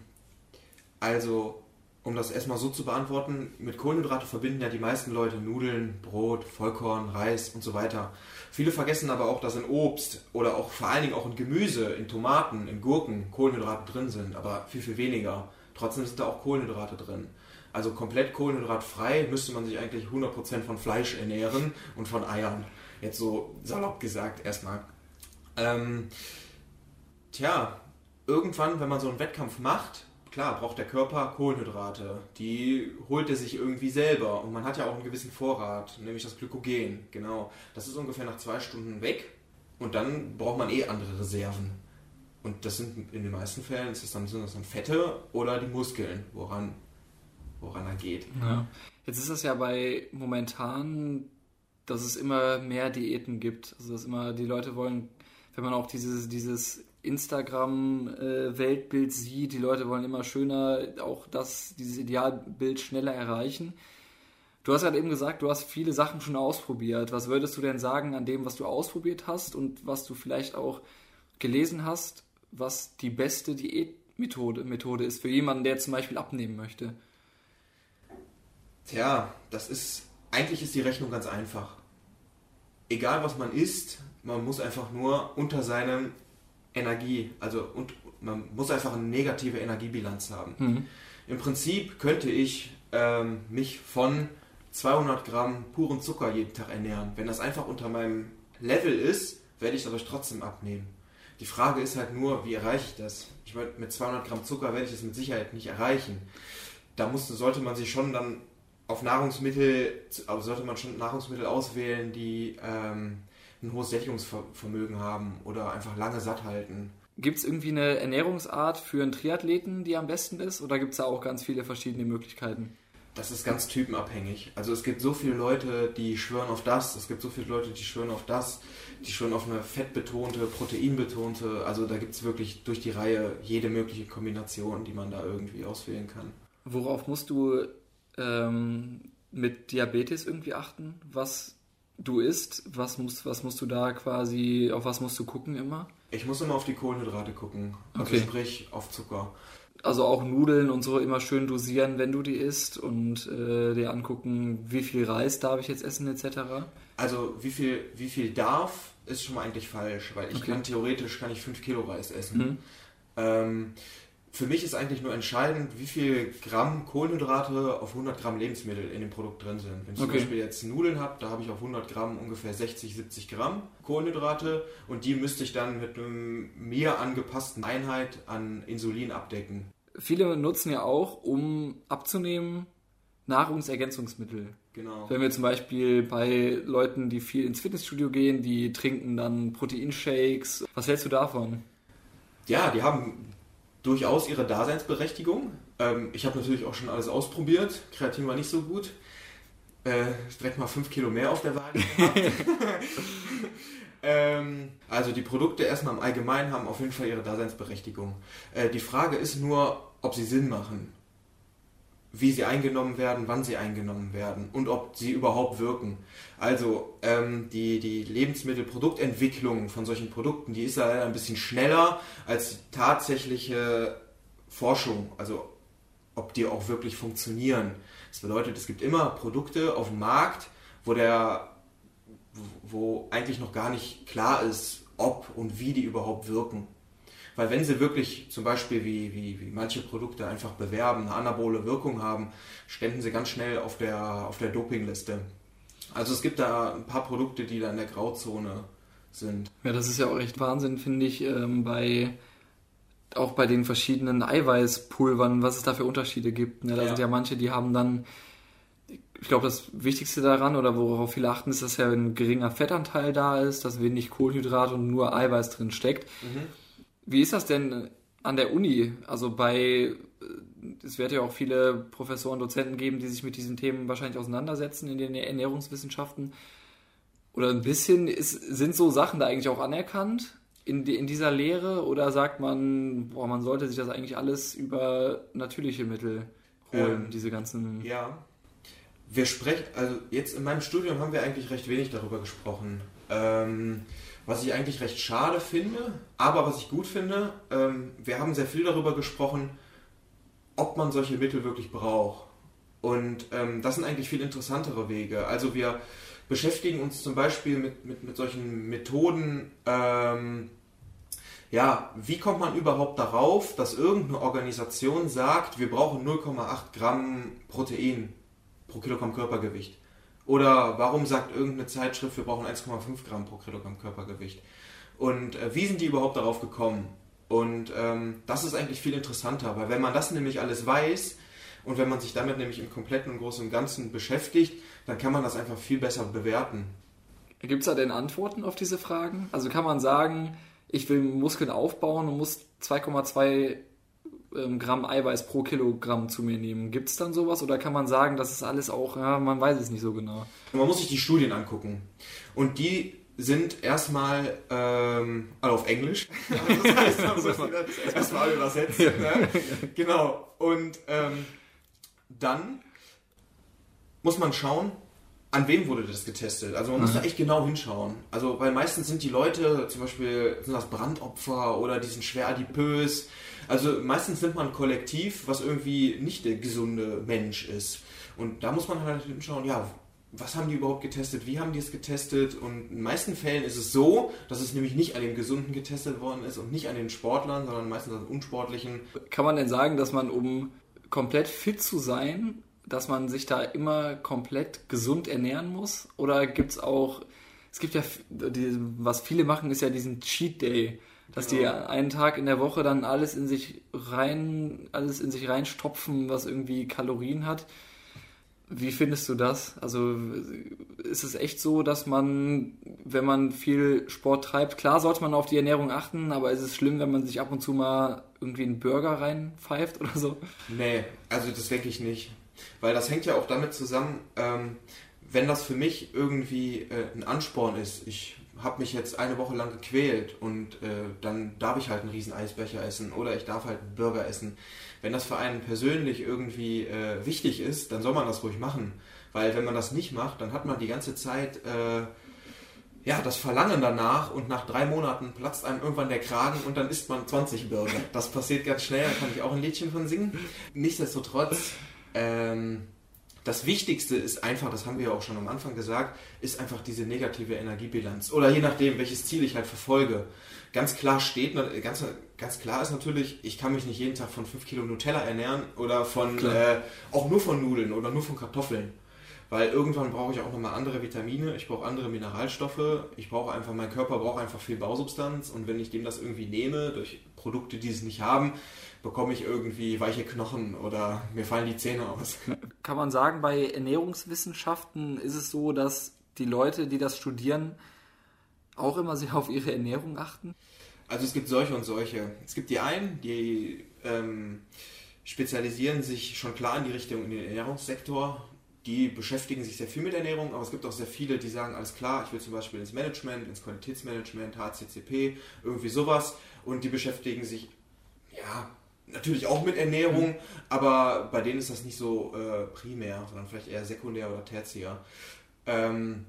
also um das erstmal so zu beantworten, mit Kohlenhydrate verbinden ja die meisten Leute Nudeln, Brot, Vollkorn, Reis und so weiter. Viele vergessen aber auch, dass in Obst oder auch vor allen Dingen auch in Gemüse, in Tomaten, in Gurken Kohlenhydrate drin sind, aber viel, viel weniger. Trotzdem sind da auch Kohlenhydrate drin. Also komplett kohlenhydratfrei müsste man sich eigentlich 100% von Fleisch ernähren und von Eiern. Jetzt so salopp gesagt erstmal. Ähm, tja, irgendwann, wenn man so einen Wettkampf macht, klar, braucht der Körper Kohlenhydrate. Die holt er sich irgendwie selber. Und man hat ja auch einen gewissen Vorrat, nämlich das Glykogen. Genau. Das ist ungefähr nach zwei Stunden weg. Und dann braucht man eh andere Reserven. Und das sind in den meisten Fällen ist das dann, sind das dann Fette oder die Muskeln, woran, woran er geht. Ja. Jetzt ist es ja bei momentan, dass es immer mehr Diäten gibt. Also dass immer die Leute wollen, wenn man auch dieses, dieses Instagram-Weltbild sieht. Die Leute wollen immer schöner auch das, dieses Idealbild schneller erreichen. Du hast gerade eben gesagt, du hast viele Sachen schon ausprobiert. Was würdest du denn sagen an dem, was du ausprobiert hast und was du vielleicht auch gelesen hast, was die beste Diätmethode Methode ist für jemanden, der zum Beispiel abnehmen möchte? Tja, das ist, eigentlich ist die Rechnung ganz einfach. Egal was man isst, man muss einfach nur unter seinem Energie, also und man muss einfach eine negative Energiebilanz haben. Mhm. Im Prinzip könnte ich ähm, mich von 200 Gramm puren Zucker jeden Tag ernähren. Wenn das einfach unter meinem Level ist, werde ich dadurch trotzdem abnehmen. Die Frage ist halt nur, wie erreiche ich das? Ich meine, mit 200 Gramm Zucker werde ich das mit Sicherheit nicht erreichen. Da musste, sollte man sich schon dann auf Nahrungsmittel, also sollte man schon Nahrungsmittel auswählen, die ähm, ein hohes Sättigungsvermögen haben oder einfach lange satt halten. Gibt es irgendwie eine Ernährungsart für einen Triathleten, die am besten ist? Oder gibt es da auch ganz viele verschiedene Möglichkeiten? Das ist ganz typenabhängig. Also es gibt so viele Leute, die schwören auf das, es gibt so viele Leute, die schwören auf das, die schwören auf eine fettbetonte, proteinbetonte. Also da gibt es wirklich durch die Reihe jede mögliche Kombination, die man da irgendwie auswählen kann. Worauf musst du ähm, mit Diabetes irgendwie achten? Was du isst, was musst, was musst du da quasi, auf was musst du gucken immer? Ich muss immer auf die Kohlenhydrate gucken. Also Okay. sprich auf Zucker. Also auch Nudeln und so immer schön dosieren, wenn du die isst und äh, dir angucken, wie viel Reis darf ich jetzt essen etc. Also wie viel, wie viel darf, ist schon mal eigentlich falsch, weil ich Okay. kann theoretisch kann ich 5 Kilo Reis essen. Mhm. Ähm, für mich ist eigentlich nur entscheidend, wie viel Gramm Kohlenhydrate auf 100 Gramm Lebensmittel in dem Produkt drin sind. Wenn ich zum Okay. Beispiel jetzt Nudeln habe, da habe ich auf 100 Gramm ungefähr 60, 70 Gramm Kohlenhydrate und die müsste ich dann mit einem mir angepassten Einheit an Insulin abdecken. Viele nutzen ja auch, um abzunehmen, Nahrungsergänzungsmittel. Genau. Wenn wir zum Beispiel bei Leuten, die viel ins Fitnessstudio gehen, die trinken dann Proteinshakes. Was hältst du davon? Ja, die haben durchaus ihre Daseinsberechtigung. Ähm, ich habe natürlich auch schon alles ausprobiert. Kreatin war nicht so gut. Äh, direkt mal 5 Kilo mehr auf der Waage ähm, also die Produkte erstmal im Allgemeinen haben auf jeden Fall ihre Daseinsberechtigung. Äh, die Frage ist nur, ob sie Sinn machen. Wie sie eingenommen werden, wann sie eingenommen werden und ob sie überhaupt wirken. Also ähm, die, die Lebensmittelproduktentwicklung von solchen Produkten, die ist leider ein bisschen schneller als die tatsächliche Forschung. Also ob die auch wirklich funktionieren. Das bedeutet, es gibt immer Produkte auf dem Markt, wo der wo eigentlich noch gar nicht klar ist, ob und wie die überhaupt wirken. Weil wenn sie wirklich zum Beispiel wie, wie, wie manche Produkte einfach bewerben, eine anabole Wirkung haben, ständen sie ganz schnell auf der, auf der Dopingliste. Also es gibt da ein paar Produkte, die da in der Grauzone sind. Ja, das ist ja auch echt Wahnsinn, finde ich, ähm, bei auch bei den verschiedenen Eiweißpulvern, was es da für Unterschiede gibt. Ne? Da Ja. sind ja manche, die haben dann, ich glaube, das Wichtigste daran oder worauf viele achten, ist, dass ja ein geringer Fettanteil da ist, dass wenig Kohlenhydrat und nur Eiweiß drin steckt. Wie ist das denn an der Uni? Also bei, äh, es wird ja auch viele Professoren, Dozenten geben, die sich mit diesen Themen wahrscheinlich auseinandersetzen in den Ernährungswissenschaften. Oder ein bisschen, ist, sind so Sachen da eigentlich auch anerkannt in, in dieser Lehre? Oder sagt man, boah, man sollte sich das eigentlich alles über natürliche Mittel holen, Ähm, diese ganzen... Ja. Wir sprechen, also jetzt in meinem Studium haben wir eigentlich recht wenig darüber gesprochen. Ähm, was ich eigentlich recht schade finde, aber was ich gut finde, ähm, wir haben sehr viel darüber gesprochen, ob man solche Mittel wirklich braucht. Und ähm, das sind eigentlich viel interessantere Wege. Also wir beschäftigen uns zum Beispiel mit, mit, mit solchen Methoden, ähm, ja, wie kommt man überhaupt darauf, dass irgendeine Organisation sagt, wir brauchen 0,8 Gramm Protein pro Kilogramm Körpergewicht? Oder warum sagt irgendeine Zeitschrift, wir brauchen 1,5 Gramm pro Kilogramm Körpergewicht? Und äh, wie sind die überhaupt darauf gekommen? Und ähm, das ist eigentlich viel interessanter, weil wenn man das nämlich alles weiß und wenn man sich damit nämlich im kompletten und großen und Ganzen beschäftigt, dann kann man das einfach viel besser bewerten. Gibt es da denn Antworten auf diese Fragen? Also kann man sagen, ich will Muskeln aufbauen und muss 2,2 ähm, Gramm Eiweiß pro Kilogramm zu mir nehmen. Gibt es dann sowas oder kann man sagen, das ist alles auch, ja, man weiß es nicht so genau. Man muss sich die Studien angucken. Und die sind erstmal ähm, alle auf Englisch. Das heißt, man muss die erstmal übersetzen. Ne? Genau. Und ähm, dann muss man schauen, an wem wurde das getestet. Also man muss da echt genau hinschauen. Also weil meistens sind die Leute, zum Beispiel sind das Brandopfer oder die sind schwer adipös. Also meistens nimmt man ein Kollektiv, was irgendwie nicht der gesunde Mensch ist. Und da muss man halt hinschauen, ja, was haben die überhaupt getestet, wie haben die es getestet und in den meisten Fällen ist es so, dass es nämlich nicht an den Gesunden getestet worden ist und nicht an den Sportlern, sondern meistens an Unsportlichen. Kann man denn sagen, dass man, um komplett fit zu sein, dass man sich da immer komplett gesund ernähren muss? Oder gibt es auch, es gibt ja, die, was viele machen, ist ja diesen Cheat Day, dass die Genau. einen Tag in der Woche dann alles in sich rein, alles in sich reinstopfen, was irgendwie Kalorien hat. Wie findest du das? Also ist es echt so, dass man, wenn man viel Sport treibt, klar sollte man auf die Ernährung achten, aber ist es schlimm, wenn man sich ab und zu mal irgendwie einen Burger reinpfeift oder so? Nee, also das denke ich nicht. Weil das hängt ja auch damit zusammen, ähm, wenn das für mich irgendwie äh, ein Ansporn ist, ich habe mich jetzt eine Woche lang gequält und äh, dann darf ich halt einen riesen Eisbecher essen oder ich darf halt einen Burger essen. Wenn das für einen persönlich irgendwie äh, wichtig ist, dann soll man das ruhig machen. Weil wenn man das nicht macht, dann hat man die ganze Zeit äh, ja, das Verlangen danach und nach drei Monaten platzt einem irgendwann der Kragen und dann isst man 20 Burger. Das passiert ganz schnell, da kann ich auch ein Liedchen von singen. Nichtsdestotrotz, ähm, das Wichtigste ist einfach, das haben wir ja auch schon am Anfang gesagt, ist einfach diese negative Energiebilanz. Oder je nachdem, welches Ziel ich halt verfolge. Ganz klar steht, ganz, ganz klar ist natürlich, ich kann mich nicht jeden Tag von 5 Kilo Nutella ernähren oder von äh, auch nur von Nudeln oder nur von Kartoffeln weil irgendwann brauche ich auch nochmal andere Vitamine, ich brauche andere Mineralstoffe, ich brauche einfach, mein Körper braucht einfach viel Bausubstanz und wenn ich dem das irgendwie nehme, durch Produkte, die es nicht haben, bekomme ich irgendwie weiche Knochen oder mir fallen die Zähne aus. Kann man sagen, bei Ernährungswissenschaften ist es so, dass die Leute, die das studieren, auch immer sehr auf ihre Ernährung achten? Also es gibt solche und solche. Es gibt die einen, die ähm, spezialisieren sich schon klar in die Richtung in den Ernährungssektor die beschäftigen sich sehr viel mit Ernährung, aber es gibt auch sehr viele, die sagen, alles klar, ich will zum Beispiel ins Management, ins Qualitätsmanagement, HCCP, irgendwie sowas und die beschäftigen sich, ja, natürlich auch mit Ernährung, mhm. aber bei denen ist das nicht so äh, primär, sondern vielleicht eher sekundär oder tertiär. Ähm,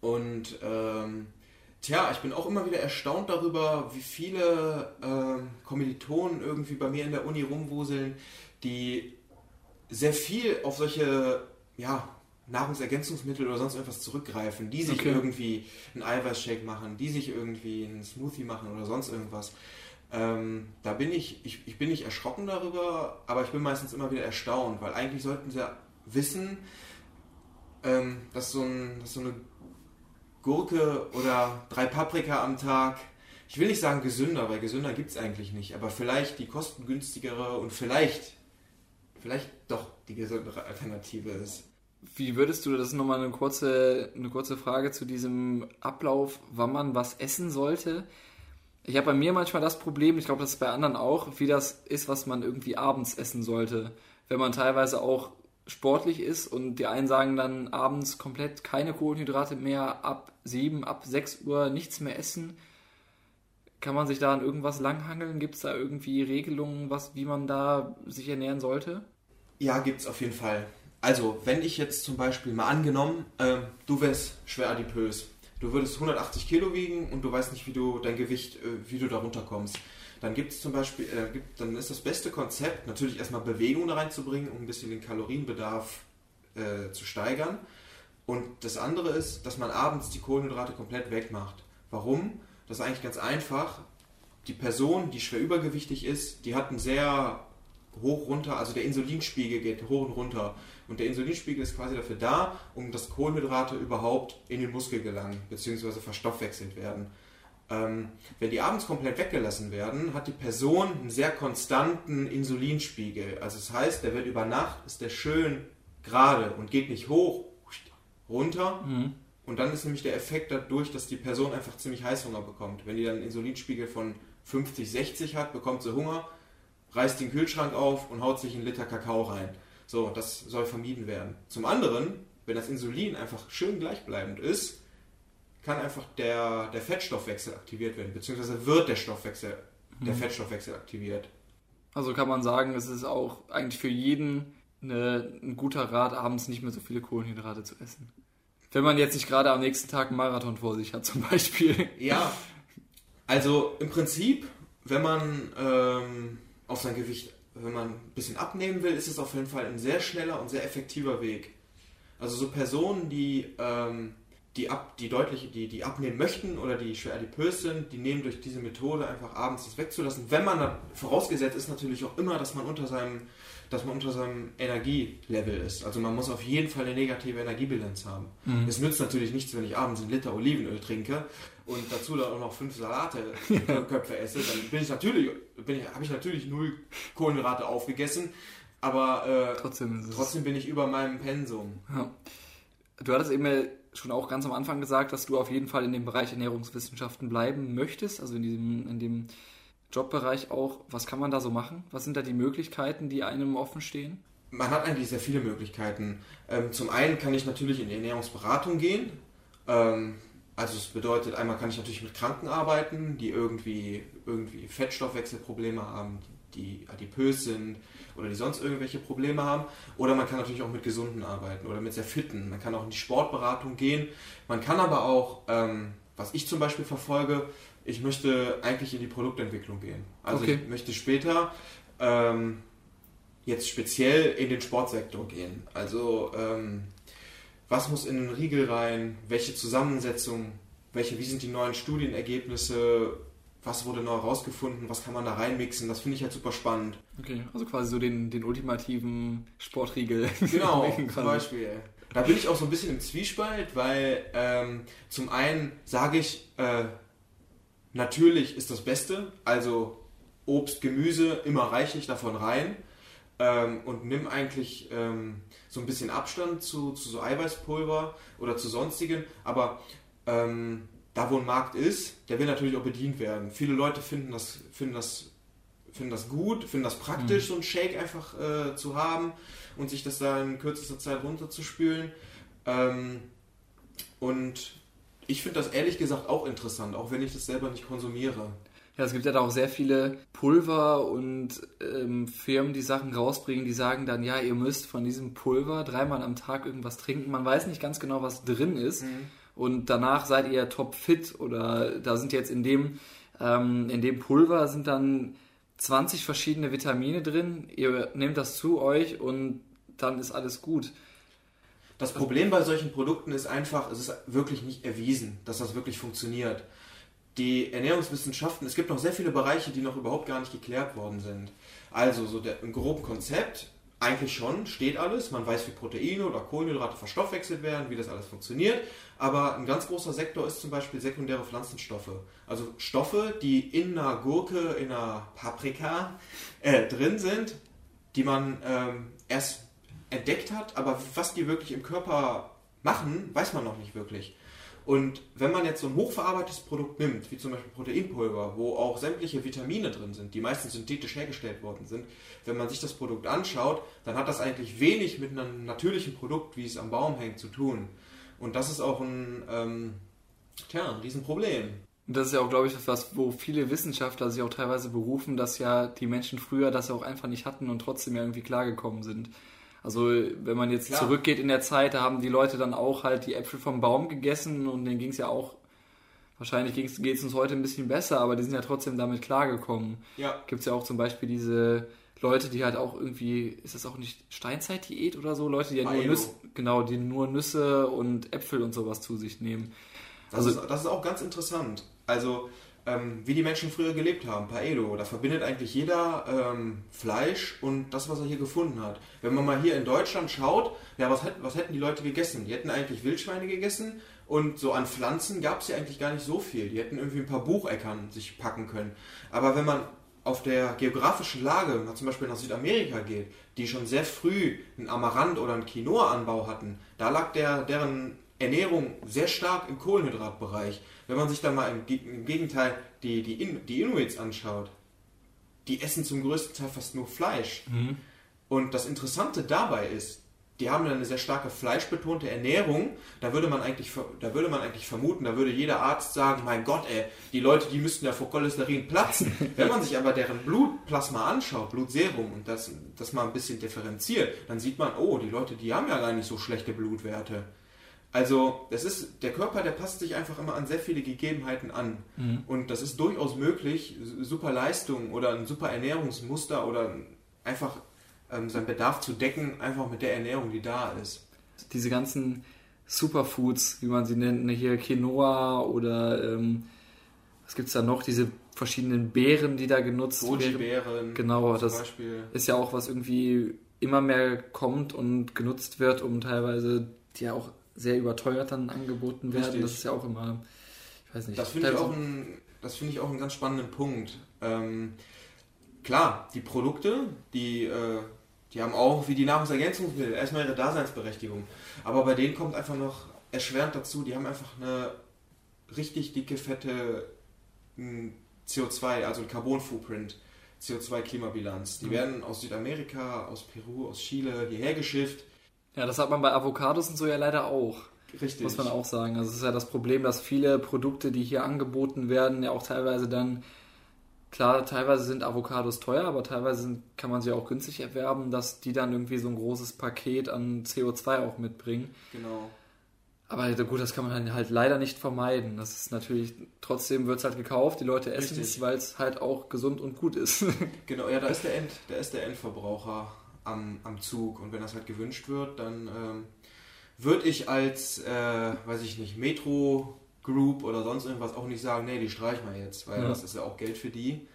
und ähm, tja, ich bin auch immer wieder erstaunt darüber, wie viele ähm, Kommilitonen irgendwie bei mir in der Uni rumwuseln, die sehr viel auf solche ja, Nahrungsergänzungsmittel oder sonst irgendwas zurückgreifen, die sich okay. irgendwie einen Eiweißshake machen, die sich irgendwie einen Smoothie machen oder sonst irgendwas. Ähm, da bin ich, ich, ich bin nicht erschrocken darüber, aber ich bin meistens immer wieder erstaunt, weil eigentlich sollten sie wissen, ähm, dass, so ein, dass so eine Gurke oder drei Paprika am Tag, ich will nicht sagen gesünder, weil gesünder gibt es eigentlich nicht, aber vielleicht die kostengünstigere und vielleicht, vielleicht doch die gesündere Alternative ist. Wie würdest du, das nochmal eine kurze, eine kurze Frage zu diesem Ablauf, wann man was essen sollte. Ich habe bei mir manchmal das Problem, ich glaube, das ist bei anderen auch, wie das ist, was man irgendwie abends essen sollte. Wenn man teilweise auch sportlich ist und die einen sagen dann abends komplett keine Kohlenhydrate mehr, ab 7, ab 6 Uhr nichts mehr essen. Kann man sich da an irgendwas langhangeln? Gibt es da irgendwie Regelungen, was, wie man da sich ernähren sollte? Ja, gibt es auf jeden Fall. Also, wenn ich jetzt zum Beispiel mal angenommen, äh, du wärst schwer adipös, du würdest 180 Kilo wiegen und du weißt nicht, wie du dein Gewicht, äh, wie du da runterkommst, dann gibt es zum Beispiel, äh, gibt, dann ist das beste Konzept natürlich erstmal Bewegung da reinzubringen, um ein bisschen den Kalorienbedarf äh, zu steigern. Und das andere ist, dass man abends die Kohlenhydrate komplett wegmacht. Warum? Das ist eigentlich ganz einfach. Die Person, die schwer übergewichtig ist, die hat einen sehr hoch runter, also der Insulinspiegel geht hoch und runter. Und der Insulinspiegel ist quasi dafür da, um dass Kohlenhydrate überhaupt in den Muskel gelangen, beziehungsweise verstoffwechselt werden. Ähm, wenn die abends komplett weggelassen werden, hat die Person einen sehr konstanten Insulinspiegel. Also das heißt, der wird über Nacht, ist der schön gerade und geht nicht hoch, runter. Mhm. Und dann ist nämlich der Effekt dadurch, dass die Person einfach ziemlich Heißhunger bekommt. Wenn die dann einen Insulinspiegel von 50, 60 hat, bekommt sie Hunger reißt den Kühlschrank auf und haut sich einen Liter Kakao rein. So, das soll vermieden werden. Zum anderen, wenn das Insulin einfach schön gleichbleibend ist, kann einfach der, der Fettstoffwechsel aktiviert werden, beziehungsweise wird der Stoffwechsel, der mhm. Fettstoffwechsel aktiviert. Also kann man sagen, es ist auch eigentlich für jeden eine, ein guter Rat, abends nicht mehr so viele Kohlenhydrate zu essen. Wenn man jetzt nicht gerade am nächsten Tag einen Marathon vor sich hat, zum Beispiel. Ja, also im Prinzip, wenn man ähm, auf sein Gewicht, wenn man ein bisschen abnehmen will, ist es auf jeden Fall ein sehr schneller und sehr effektiver Weg. Also so Personen, die, ähm, die, ab, die deutlich, die, die abnehmen möchten oder die schwer adipös sind, die nehmen durch diese Methode einfach abends das wegzulassen. Wenn man, vorausgesetzt ist natürlich auch immer, dass man unter seinem, dass man unter seinem Energielevel ist. Also man muss auf jeden Fall eine negative Energiebilanz haben. Mhm. Es nützt natürlich nichts, wenn ich abends einen Liter Olivenöl trinke und dazu dann auch noch fünf Salate-Köpfe esse, dann bin ich natürlich, bin ich, habe ich natürlich null Kohlenhydrate aufgegessen, aber äh, trotzdem, trotzdem bin ich über meinem Pensum. Ja. Du hattest eben schon auch ganz am Anfang gesagt, dass du auf jeden Fall in dem Bereich Ernährungswissenschaften bleiben möchtest, also in diesem, in dem Jobbereich auch. Was kann man da so machen? Was sind da die Möglichkeiten, die einem offen stehen? Man hat eigentlich sehr viele Möglichkeiten. Ähm, zum einen kann ich natürlich in die Ernährungsberatung gehen. Ähm, also es bedeutet, einmal kann ich natürlich mit Kranken arbeiten, die irgendwie, irgendwie Fettstoffwechselprobleme haben, die adipös sind oder die sonst irgendwelche Probleme haben. Oder man kann natürlich auch mit Gesunden arbeiten oder mit sehr fitten. Man kann auch in die Sportberatung gehen. Man kann aber auch, ähm, was ich zum Beispiel verfolge, ich möchte eigentlich in die Produktentwicklung gehen. Also okay. ich möchte später ähm, jetzt speziell in den Sportsektor gehen. Also ähm, was muss in den Riegel rein, welche Zusammensetzung, welche, wie sind die neuen Studienergebnisse, was wurde neu herausgefunden, was kann man da reinmixen, das finde ich halt super spannend. Okay, also quasi so den, den ultimativen Sportriegel. Genau, zum Beispiel. Da bin ich auch so ein bisschen im Zwiespalt, weil ähm, zum einen sage ich, äh, natürlich ist das Beste, also Obst, Gemüse, immer reichlich davon rein ähm, und nimm eigentlich ähm, so ein bisschen Abstand zu, zu so Eiweißpulver oder zu sonstigen, aber ähm, da wo ein Markt ist, der will natürlich auch bedient werden. Viele Leute finden das, finden das, finden das gut, finden das praktisch, mhm. so ein Shake einfach äh, zu haben und sich das da in kürzester Zeit runterzuspülen. Ähm, und ich finde das ehrlich gesagt auch interessant, auch wenn ich das selber nicht konsumiere. Ja, es gibt ja da auch sehr viele Pulver und ähm, Firmen, die Sachen rausbringen, die sagen dann, ja, ihr müsst von diesem Pulver dreimal am Tag irgendwas trinken. Man weiß nicht ganz genau, was drin ist. Mhm. Und danach seid ihr top fit oder da sind jetzt in dem, ähm, in dem Pulver sind dann 20 verschiedene Vitamine drin. Ihr nehmt das zu euch und dann ist alles gut. Das Problem bei solchen Produkten ist einfach, es ist wirklich nicht erwiesen, dass das wirklich funktioniert die Ernährungswissenschaften, es gibt noch sehr viele Bereiche, die noch überhaupt gar nicht geklärt worden sind. Also so der, im groben Konzept, eigentlich schon, steht alles, man weiß, wie Proteine oder Kohlenhydrate verstoffwechselt werden, wie das alles funktioniert, aber ein ganz großer Sektor ist zum Beispiel sekundäre Pflanzenstoffe. Also Stoffe, die in einer Gurke, in einer Paprika äh, drin sind, die man ähm, erst entdeckt hat, aber was die wirklich im Körper machen, weiß man noch nicht wirklich. Und wenn man jetzt so ein hochverarbeitetes Produkt nimmt, wie zum Beispiel Proteinpulver, wo auch sämtliche Vitamine drin sind, die meistens synthetisch hergestellt worden sind, wenn man sich das Produkt anschaut, dann hat das eigentlich wenig mit einem natürlichen Produkt, wie es am Baum hängt, zu tun. Und das ist auch ein, ähm, tja, ein Riesenproblem. Das ist ja auch, glaube ich, etwas, wo viele Wissenschaftler sich auch teilweise berufen, dass ja die Menschen früher das auch einfach nicht hatten und trotzdem ja irgendwie klargekommen sind. Also wenn man jetzt Klar. zurückgeht in der Zeit, da haben die Leute dann auch halt die Äpfel vom Baum gegessen und denen ging es ja auch, wahrscheinlich geht es uns heute ein bisschen besser, aber die sind ja trotzdem damit klargekommen. Ja. Gibt es ja auch zum Beispiel diese Leute, die halt auch irgendwie, ist das auch nicht Steinzeit-Diät oder so? Leute, die ja nur Nüsse, genau, die nur Nüsse und Äpfel und sowas zu sich nehmen. Das, also, ist, das ist auch ganz interessant. Also ähm, wie die Menschen früher gelebt haben, Paedo. Da verbindet eigentlich jeder ähm, Fleisch und das, was er hier gefunden hat. Wenn man mal hier in Deutschland schaut, ja, was, was hätten die Leute gegessen? Die hätten eigentlich Wildschweine gegessen und so an Pflanzen gab es ja eigentlich gar nicht so viel. Die hätten irgendwie ein paar Bucheckern sich packen können. Aber wenn man auf der geografischen Lage, zum Beispiel nach Südamerika geht, die schon sehr früh einen Amaranth oder einen Quinoa-Anbau hatten, da lag der, deren Ernährung sehr stark im Kohlenhydratbereich. Wenn man sich dann mal im, im Gegenteil die, die, In, die Inuits anschaut, die essen zum größten Teil fast nur Fleisch. Mhm. Und das Interessante dabei ist, die haben eine sehr starke fleischbetonte Ernährung. Da würde man eigentlich, da würde man eigentlich vermuten, da würde jeder Arzt sagen, mein Gott, ey, die Leute, die müssten ja vor Cholesterin platzen. Wenn man sich aber deren Blutplasma anschaut, Blutserum und das, das mal ein bisschen differenziert, dann sieht man, oh, die Leute, die haben ja gar nicht so schlechte Blutwerte. Also, das ist, der Körper, der passt sich einfach immer an sehr viele Gegebenheiten an. Mhm. Und das ist durchaus möglich, super Leistung oder ein super Ernährungsmuster oder einfach ähm, seinen Bedarf zu decken, einfach mit der Ernährung, die da ist. Diese ganzen Superfoods, wie man sie nennt, ne, hier Quinoa oder ähm, was gibt es da noch? Diese verschiedenen Beeren, die da genutzt werden. Goji-Beeren. Genau, das Beispiel. ist ja auch was irgendwie immer mehr kommt und genutzt wird, um teilweise die ja auch sehr überteuert dann angeboten werden. Richtig. Das ist ja auch immer, ich weiß nicht. Das finde ich, auch ein, find ich auch einen ganz spannenden Punkt. Ähm, klar, die Produkte, die, äh, die haben auch wie die Nahrungsergänzungsmittel erstmal ihre Daseinsberechtigung. Aber bei denen kommt einfach noch erschwerend dazu, die haben einfach eine richtig dicke, fette hm, CO2, also ein Carbon Footprint. CO2-Klimabilanz. Die mhm. werden aus Südamerika, aus Peru, aus Chile hierher geschifft ja, das hat man bei Avocados und so ja leider auch. Richtig. Muss man auch sagen. Also es ist ja das Problem, dass viele Produkte, die hier angeboten werden, ja auch teilweise dann Klar, teilweise sind Avocados teuer, aber teilweise sind, kann man sie auch günstig erwerben, dass die dann irgendwie so ein großes Paket an CO2 auch mitbringen. Genau. Aber gut, das kann man halt leider nicht vermeiden. Das ist natürlich, trotzdem wird es halt gekauft, die Leute essen es, weil es halt auch gesund und gut ist. Genau, ja, da ist der, End, da ist der Endverbraucher am, am Zug und wenn das halt gewünscht wird, dann ähm, würde ich als, äh, weiß ich nicht, Metro Group oder sonst irgendwas auch nicht sagen, nee, die streichen wir jetzt, weil ja. das ist ja auch Geld für die.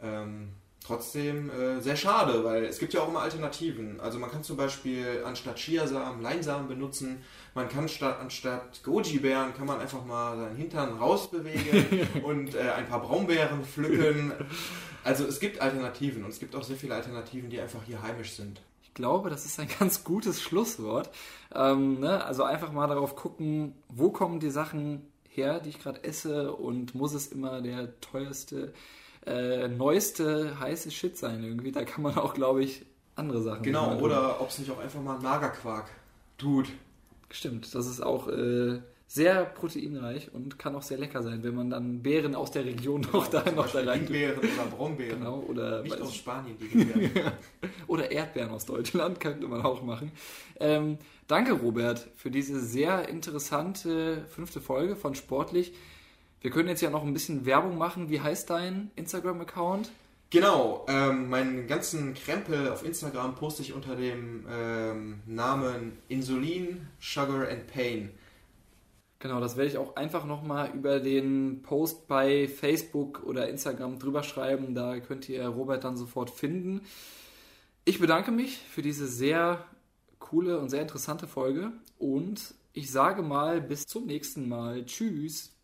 Ähm, trotzdem äh, sehr schade, weil es gibt ja auch immer Alternativen. Also man kann zum Beispiel anstatt Chiasamen Leinsamen benutzen. Man kann statt, anstatt Goji-Beeren kann man einfach mal seinen Hintern rausbewegen und äh, ein paar Braunbeeren pflücken. Also es gibt Alternativen und es gibt auch sehr viele Alternativen, die einfach hier heimisch sind. Ich glaube, das ist ein ganz gutes Schlusswort. Ähm, ne? Also einfach mal darauf gucken, wo kommen die Sachen her, die ich gerade esse und muss es immer der teuerste äh, neueste heiße Shit sein irgendwie. Da kann man auch, glaube ich, andere Sachen Genau, oder ob es nicht auch einfach mal Magerquark tut. Stimmt, das ist auch äh, sehr proteinreich und kann auch sehr lecker sein, wenn man dann Beeren aus der Region genau, noch da, noch da rein Beeren oder Brombeeren. Genau, oder Nicht aus Spanien, die Beeren. oder Erdbeeren aus Deutschland könnte man auch machen. Ähm, danke, Robert, für diese sehr interessante fünfte Folge von Sportlich. Wir können jetzt ja noch ein bisschen Werbung machen. Wie heißt dein Instagram-Account? Genau, ähm, meinen ganzen Krempel auf Instagram poste ich unter dem ähm, Namen Insulin, Sugar and Pain. Genau, das werde ich auch einfach nochmal über den Post bei Facebook oder Instagram drüber schreiben. Da könnt ihr Robert dann sofort finden. Ich bedanke mich für diese sehr coole und sehr interessante Folge und ich sage mal bis zum nächsten Mal. Tschüss.